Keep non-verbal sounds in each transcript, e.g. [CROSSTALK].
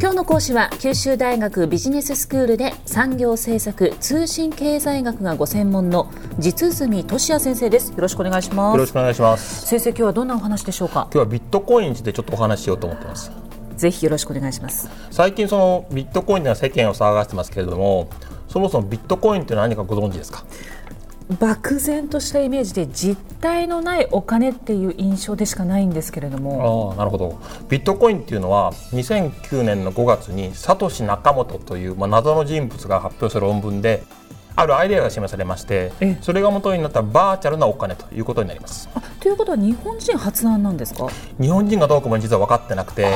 今日の講師は九州大学ビジネススクールで産業政策通信経済学がご専門の実住俊也先生です。よろしくお願いします。よろしくお願いします。先生今日はどんなお話でしょうか？今日はビットコインについてちょっとお話ししようと思ってます。ぜひよろしくお願いします。最近そのビットコインで世間を騒がしてますけれどもそもそもビットコインって何かご存知ですか？漠然としたイメージで実体のないお金っていう印象でしかないんですけれども。ああなるほど。ビットコインっていうのは2009年の5月にサトシ・ナカモトという、まあ、謎の人物が発表する論文であるアイデアが示されましてそれが元になったバーチャルなお金ということになります。ということは日本人発案なんですか？日本人がどうかも実は分かってなくて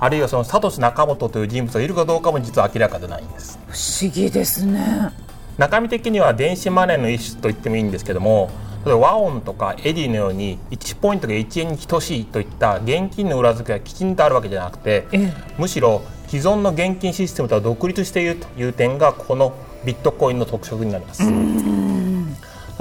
あるいはそのサトシ・ナカモトという人物がいるかどうかも実は明らかでないんです。不思議ですね中身的には電子マネーの一種と言ってもいいんですけども例えば和音とかエディのように1ポイントが1円に等しいといった現金の裏付けがきちんとあるわけじゃなくて、むしろ既存の現金システムとは独立しているという点がこのビットコインの特色になります。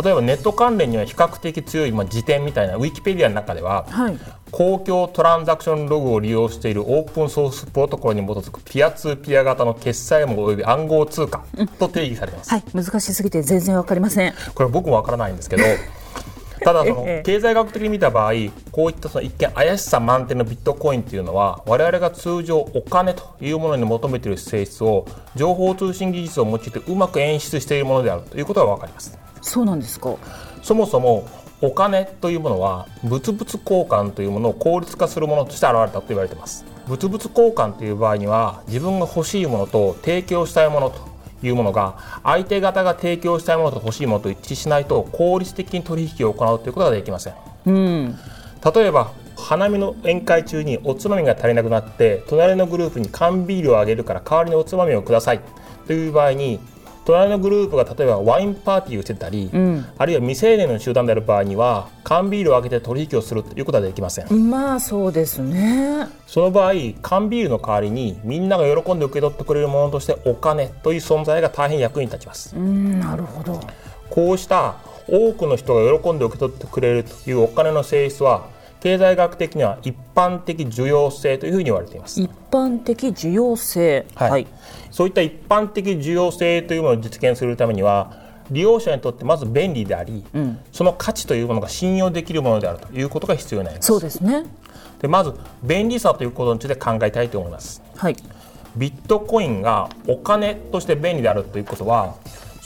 例えばネット関連には比較的強い、まあ、辞典みたいなウィキペディアの中では、はい、公共トランザクションログを利用しているオープンソースプロトコルに基づくピアツーピア型の決済網及び暗号通貨と定義されてます、はい、難しすぎて全然わかりません。これ僕もわからないんですけど [LAUGHS] ただその経済学的に見た場合こういったその一見怪しさ満点のビットコインというのは我々が通常お金というものに求めている性質を情報通信技術を用いてうまく演出しているものであるということが分かりますそうなんですか。そもそもお金というものは物々交換というものを効率化するものとして現れたと言われています。物々交換という場合には自分が欲しいものと提供したいものというものが相手方が提供したいものと欲しいものと一致しないと効率的に取引を行うということができません、うん、例えば花見の宴会中におつまみが足りなくなって隣のグループに缶ビールをあげるから代わりにおつまみをくださいという場合に隣のグループが例えばワインパーティーをしてたり、うん、あるいは未成年の集団である場合には缶ビールを開けて取引をするということはできません。まあそうですね。その場合缶ビールの代わりにみんなが喜んで受け取ってくれるものとしてお金という存在が大変役に立ちます。うんなるほど。こうした多くの人が喜んで受け取ってくれるというお金の性質は経済学的には一般的需要性というふうに言われています。一般的需要性、はい、はい、そういった一般的需要性というものを実現するためには利用者にとってまず便利であり、うん、その価値というものが信用できるものであるということが必要になります。そうですね。でまず便利さということについて考えたいと思います、はい、ビットコインがお金として便利であるということは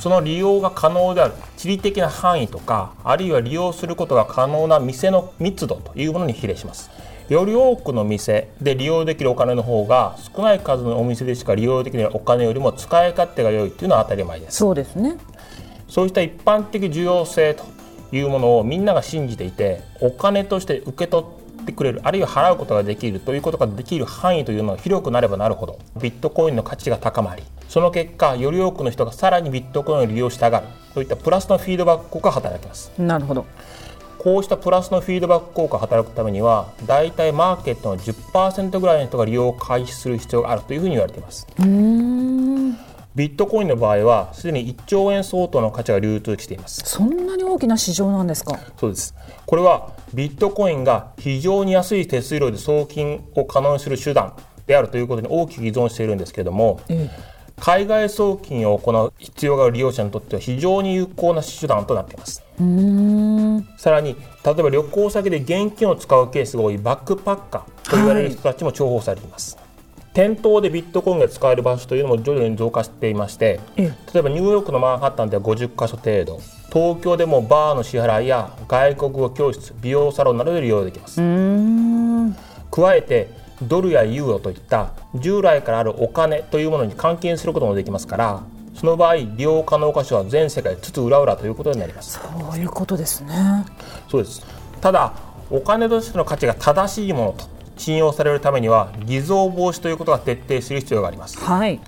その利用が可能である地理的な範囲とかあるいは利用することが可能な店の密度というものに比例します。より多くの店で利用できるお金の方が少ない数のお店でしか利用できないお金よりも使い勝手が良いというのは当たり前です。そうですね。そうした一般的需要性というものをみんなが信じていてお金として受け取ってくれるあるいは払うことができるということができる範囲というのが広くなればなるほどビットコインの価値が高まりその結果より多くの人がさらにビットコインを利用したがるといったプラスのフィードバック効果が働きます。なるほど。こうしたプラスのフィードバック効果が働くためには大体マーケットの10%ぐらいの人が利用を開始する必要があるというふうに言われていますビットコインの場合はすでに1兆円相当の価値が流通しています。そんなに大きな市場なんですか？そうです。これはビットコインが非常に安い手数料で送金を可能にする手段であるということに大きく依存しているんですけれども、ええ。海外送金を行う必要がある利用者にとっては非常に有効な手段となっています。さらに例えば旅行先で現金を使うケースが多いバックパッカーと言われる人たちも重宝されています、はい店頭でビットコインが使える場所というのも徐々に増加していまして例えばニューヨークのマンハッタンでは50か所程度東京でもバーの支払いや外国語教室美容サロンなどで利用できます。加えてドルやユーロといった従来からあるお金というものに換金することもできますからその場合利用可能箇所は全世界津々浦々ということになります。そういうことですね。そうです。ただお金としての価値が正しいものと信用されるためには偽造防止ということが徹底する必要があります。はい。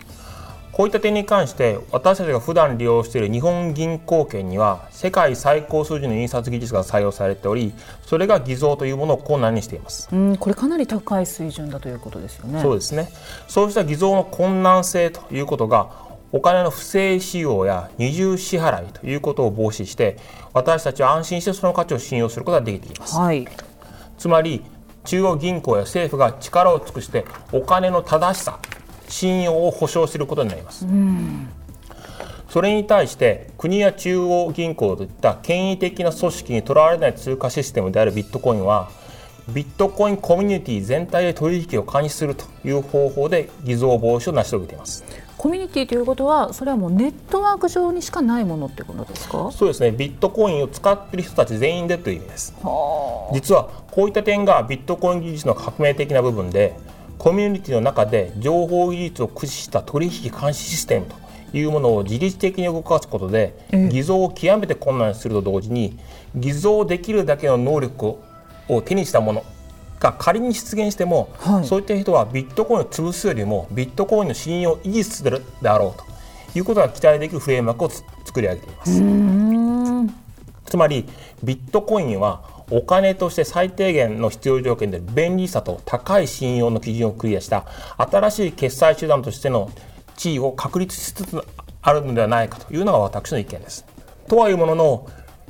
こういった点に関して私たちが普段利用している日本銀行券には世界最高数字の印刷技術が採用されておりそれが偽造というものを困難にしています。うんこれかなり高い水準だということですよね。そうですね。そうした偽造の困難性ということがお金の不正使用や二重支払いということを防止して私たちは安心してその価値を信用することができています、はい、つまり中央銀行や政府が力を尽くしてお金の正しさ信用を保証することになります。それに対して国や中央銀行といった権威的な組織にとらわれない通貨システムであるビットコインはビットコインコミュニティ全体で取引を監視するという方法で偽造防止を成し遂げています。コミュニティということはそれはもうネットワーク上にしかないものってことですか？そうですね。ビットコインを使っている人たち全員でという意味です。実はこういった点がビットコイン技術の革命的な部分でコミュニティの中で情報技術を駆使した取引監視システムというものを自律的に動かすことで偽造を極めて困難にすると同時に偽造できるだけの能力を手にしたものが仮に出現しても、はい、そういった人はビットコインを潰すよりもビットコインの信用を維持するであろうということが期待できるフレームワークを作り上げています。つまりビットコインはお金として最低限の必要条件で便利さと高い信用の基準をクリアした新しい決済手段としての地位を確立しつつあるのではないかというのが私の意見です。とはいうものの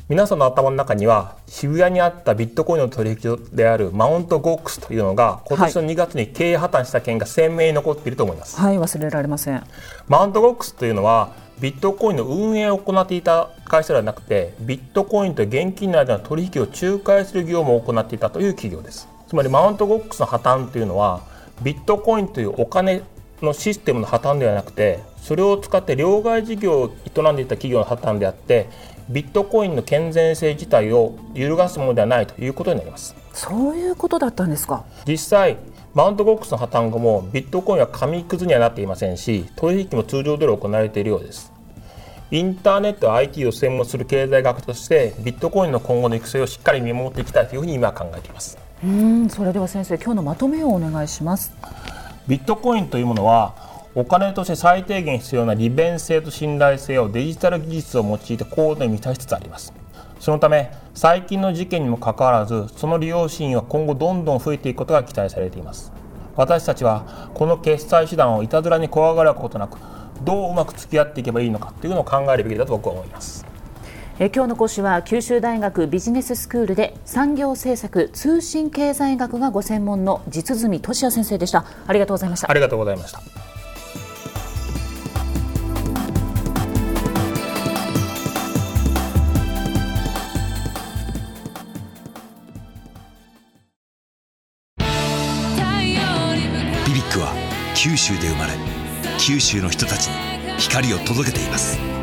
皆さんの頭の中には渋谷にあったビットコインの取引所であるマウントゴックスというのが今年の2月に経営破綻した件が鮮明に残っていると思います。はい、忘れられません。マウントゴックスというのはビットコインの運営を行っていた会社ではなくてビットコインと現金の間の取引を仲介する業務を行っていたという企業です。つまりマウントゴックスの破綻というのはビットコインというお金のシステムの破綻ではなくてそれを使って両替事業を営んでいた企業の破綻であってビットコインの健全性自体を揺るがすものではないということになります。そういうことだったんですか。実際マウントボックスの破綻後もビットコインは紙くずにはなっていませんし取引も通常通り行われているようです。インターネット IT を専門する経済学としてビットコインの今後の育成をしっかり見守っていきたいというふうに今考えています。うんそれでは先生今日のまとめをお願いしますビットコインというものはお金として最低限必要な利便性と信頼性をデジタル技術を用いて高度に満たしつつあります。そのため最近の事件にもかかわらずその利用シーンは今後どんどん増えていくことが期待されています。私たちはこの決済手段をいたずらに怖がることなくどううまく付き合っていけばいいのかというのを考えるべきだと僕は思います。え今日の講師は九州大学ビジネススクールで産業政策通信経済学がご専門の実住俊也先生でした。ありがとうございました。ありがとうございました。ビビックは九州で生まれ九州の人たちに光を届けています。